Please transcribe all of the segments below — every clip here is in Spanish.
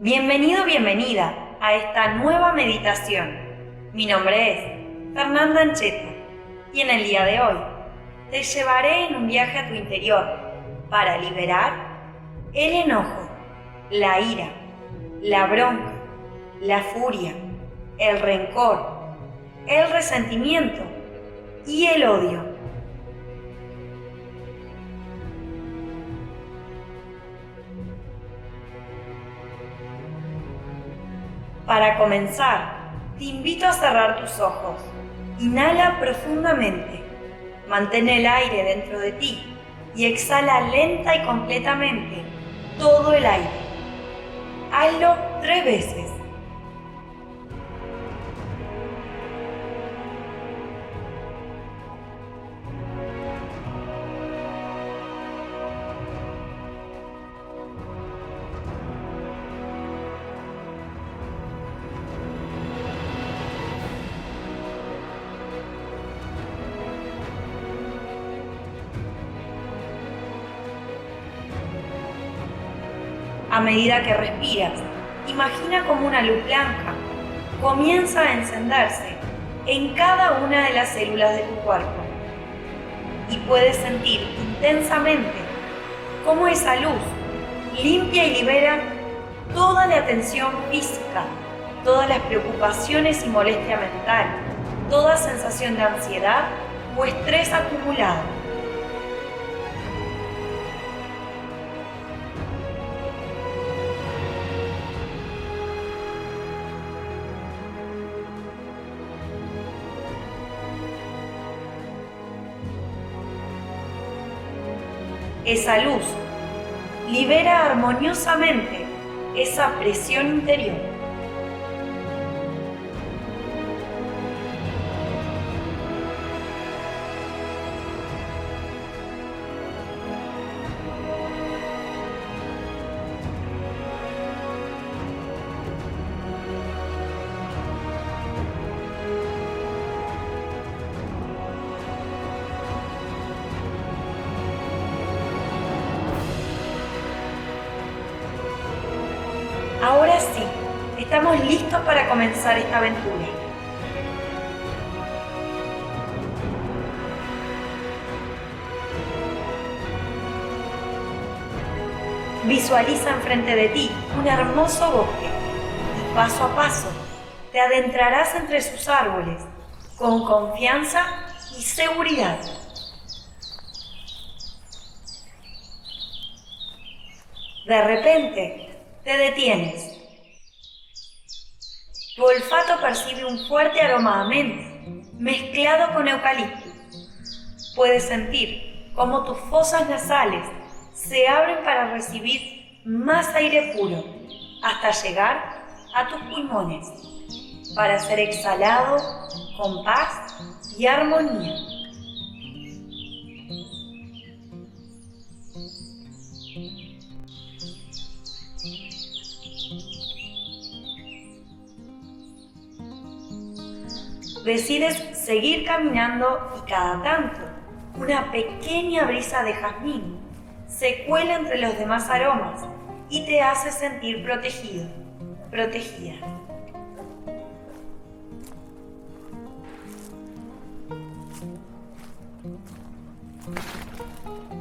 Bienvenido, bienvenida a esta nueva meditación. Mi nombre es Fernanda Ancheta y en el día de hoy te llevaré en un viaje a tu interior para liberar el enojo, la ira, la bronca, la furia, el rencor, el resentimiento y el odio Para comenzar, te invito a cerrar tus ojos. Inhala profundamente. Mantén el aire dentro de ti y exhala lenta y completamente todo el aire. Hazlo tres veces. A medida que respiras, imagina como una luz blanca comienza a encenderse en cada una de las células de tu cuerpo. Y puedes sentir intensamente cómo esa luz limpia y libera toda la tensión física, todas las preocupaciones y molestia mental, toda sensación de ansiedad o estrés acumulado. Esa luz libera armoniosamente esa presión interior. Estamos listos para comenzar esta aventura. Visualiza enfrente de ti un hermoso bosque y paso a paso te adentrarás entre sus árboles con confianza y seguridad. De repente, te detienes. Tu olfato percibe un fuerte aroma a menta mezclado con eucalipto. Puedes sentir cómo tus fosas nasales se abren para recibir más aire puro hasta llegar a tus pulmones para ser exhalado con paz y armonía. Decides seguir caminando y cada tanto una pequeña brisa de jazmín se cuela entre los demás aromas y te hace sentir protegido, protegida.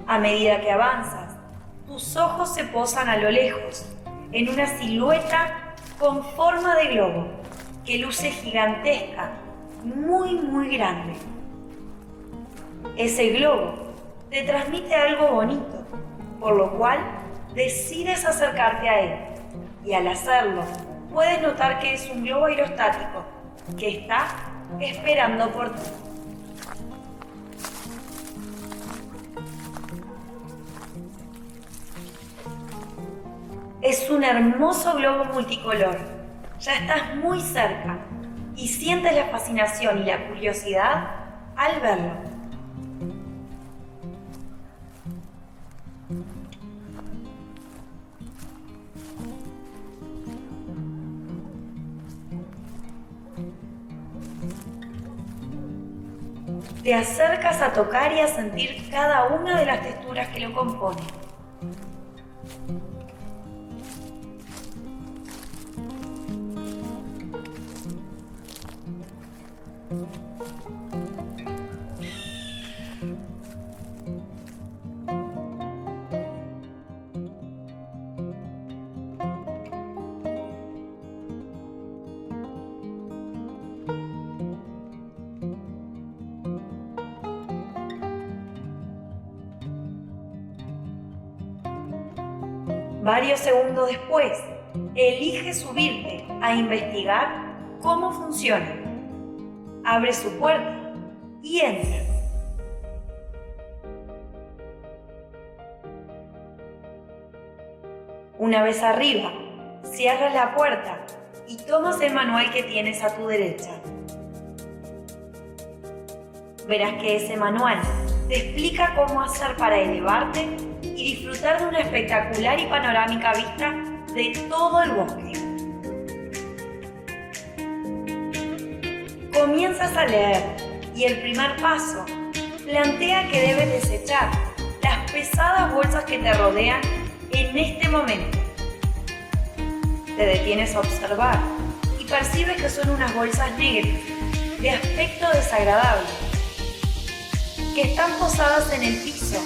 A medida que avanzas, tus ojos se posan a lo lejos en una silueta con forma de globo que luce gigantesca muy, muy grande. Ese globo te transmite algo bonito, por lo cual decides acercarte a él. Y al hacerlo, puedes notar que es un globo aerostático que está esperando por ti. Es un hermoso globo multicolor. Ya estás muy cerca y sientes la fascinación y la curiosidad al verlo. Te acercas a tocar y a sentir cada una de las texturas que lo componen. Varios segundos después, elige subirte a investigar cómo funciona. Abre su puerta y entra. Una vez arriba, cierras la puerta y tomas el manual que tienes a tu derecha. Verás que ese manual te explica cómo hacer para elevarte y disfrutar de una espectacular y panorámica vista de todo el bosque. Comienzas a leer y el primer paso plantea que debes desechar las pesadas bolsas que te rodean en este momento. Te detienes a observar y percibes que son unas bolsas negras de aspecto desagradable que están posadas en el piso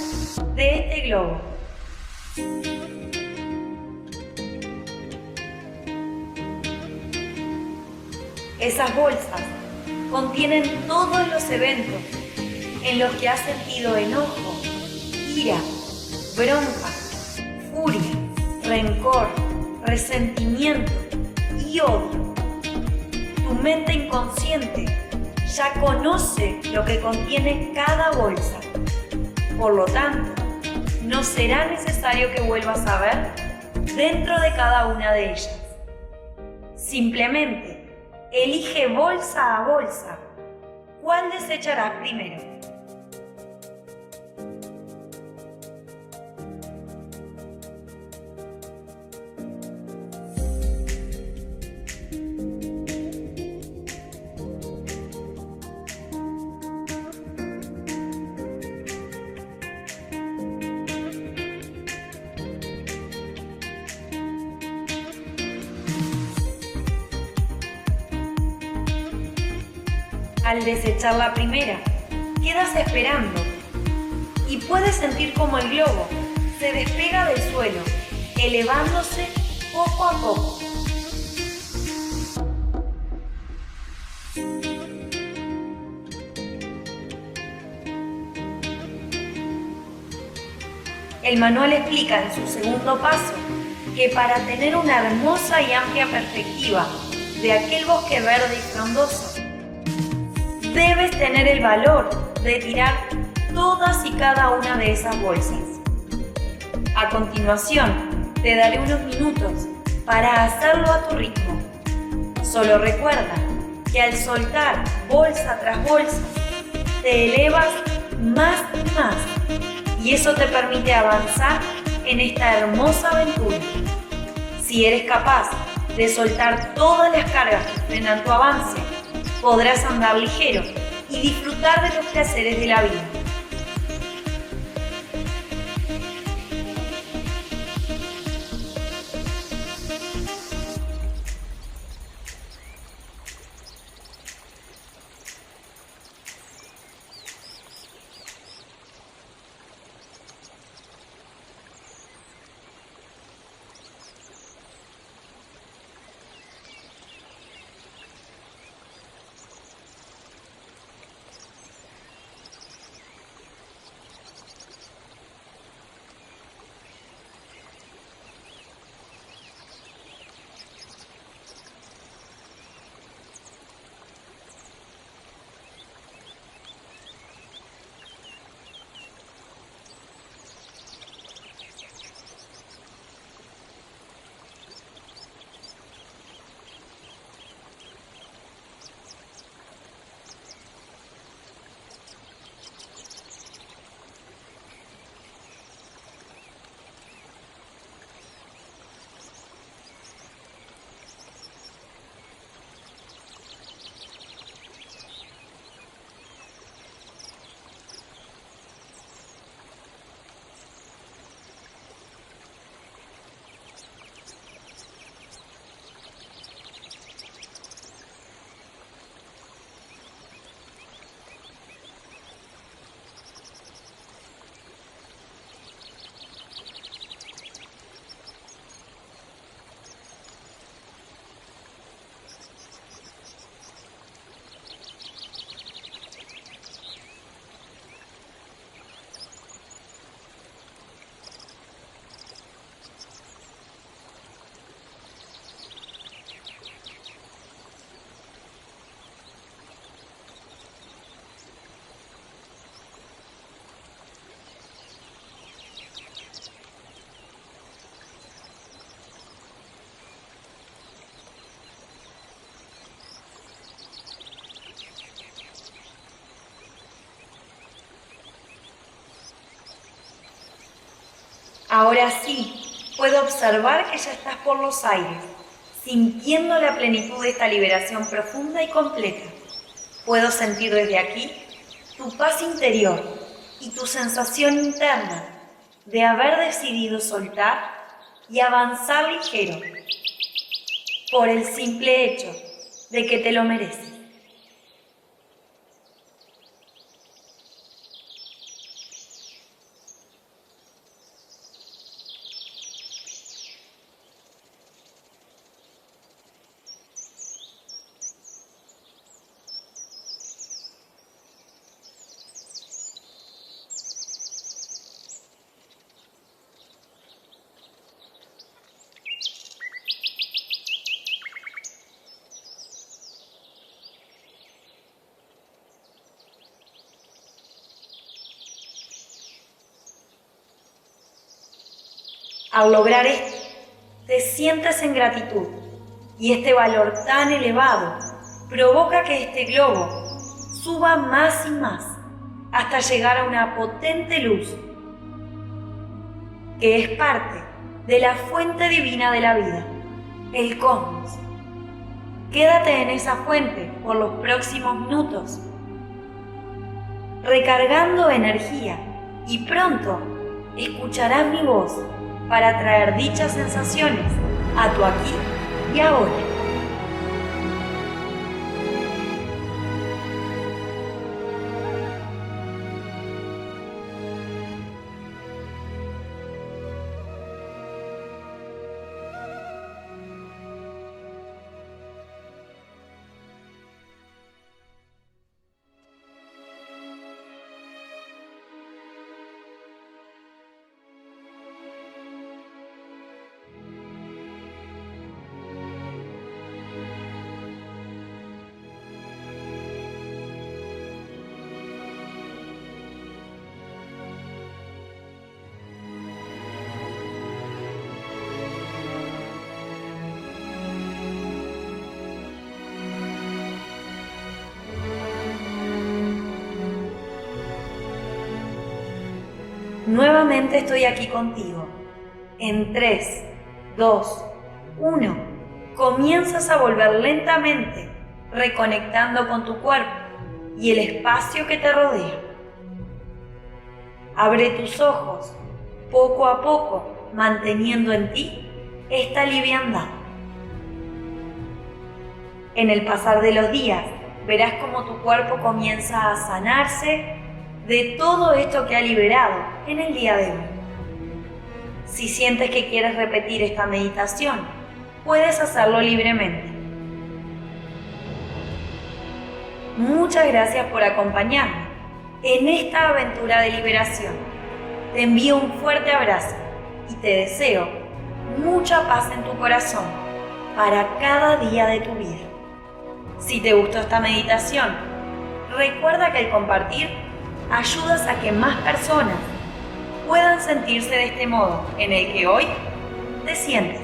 de este globo. Esas bolsas contienen todos los eventos en los que has sentido enojo, ira, bronca, furia, rencor, resentimiento y odio. Tu mente inconsciente ya conoce lo que contiene cada bolsa. Por lo tanto, no será necesario que vuelvas a ver dentro de cada una de ellas. Simplemente elige bolsa a bolsa cuál desecharás primero. Al desechar la primera, quedas esperando y puedes sentir como el globo se despega del suelo, elevándose poco a poco. El manual explica en su segundo paso que para tener una hermosa y amplia perspectiva de aquel bosque verde y frondoso, debes tener el valor de tirar todas y cada una de esas bolsas. A continuación, te daré unos minutos para hacerlo a tu ritmo. Solo recuerda que al soltar bolsa tras bolsa, te elevas más y más y eso te permite avanzar en esta hermosa aventura. Si eres capaz de soltar todas las cargas que frenan tu avance, podrás andar ligero y disfrutar de los placeres de la vida. Ahora sí, puedo observar que ya estás por los aires, sintiendo la plenitud de esta liberación profunda y completa. Puedo sentir desde aquí tu paz interior y tu sensación interna de haber decidido soltar y avanzar ligero por el simple hecho de que te lo mereces. Al lograr esto, te sientes en gratitud y este valor tan elevado provoca que este globo suba más y más hasta llegar a una potente luz que es parte de la fuente divina de la vida, el cosmos. Quédate en esa fuente por los próximos minutos, recargando energía y pronto escucharás mi voz para traer dichas sensaciones a tu aquí y ahora. Nuevamente estoy aquí contigo. En 3, 2, 1, comienzas a volver lentamente, reconectando con tu cuerpo y el espacio que te rodea. Abre tus ojos, poco a poco, manteniendo en ti esta liviandad. En el pasar de los días, verás cómo tu cuerpo comienza a sanarse de todo esto que ha liberado en el día de hoy. Si sientes que quieres repetir esta meditación, puedes hacerlo libremente. Muchas gracias por acompañarme en esta aventura de liberación. Te envío un fuerte abrazo y te deseo mucha paz en tu corazón para cada día de tu vida. Si te gustó esta meditación, recuerda que el compartir ayudas a que más personas puedan sentirse de este modo en el que hoy te sientes.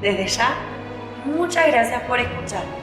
Desde ya, muchas gracias por escuchar.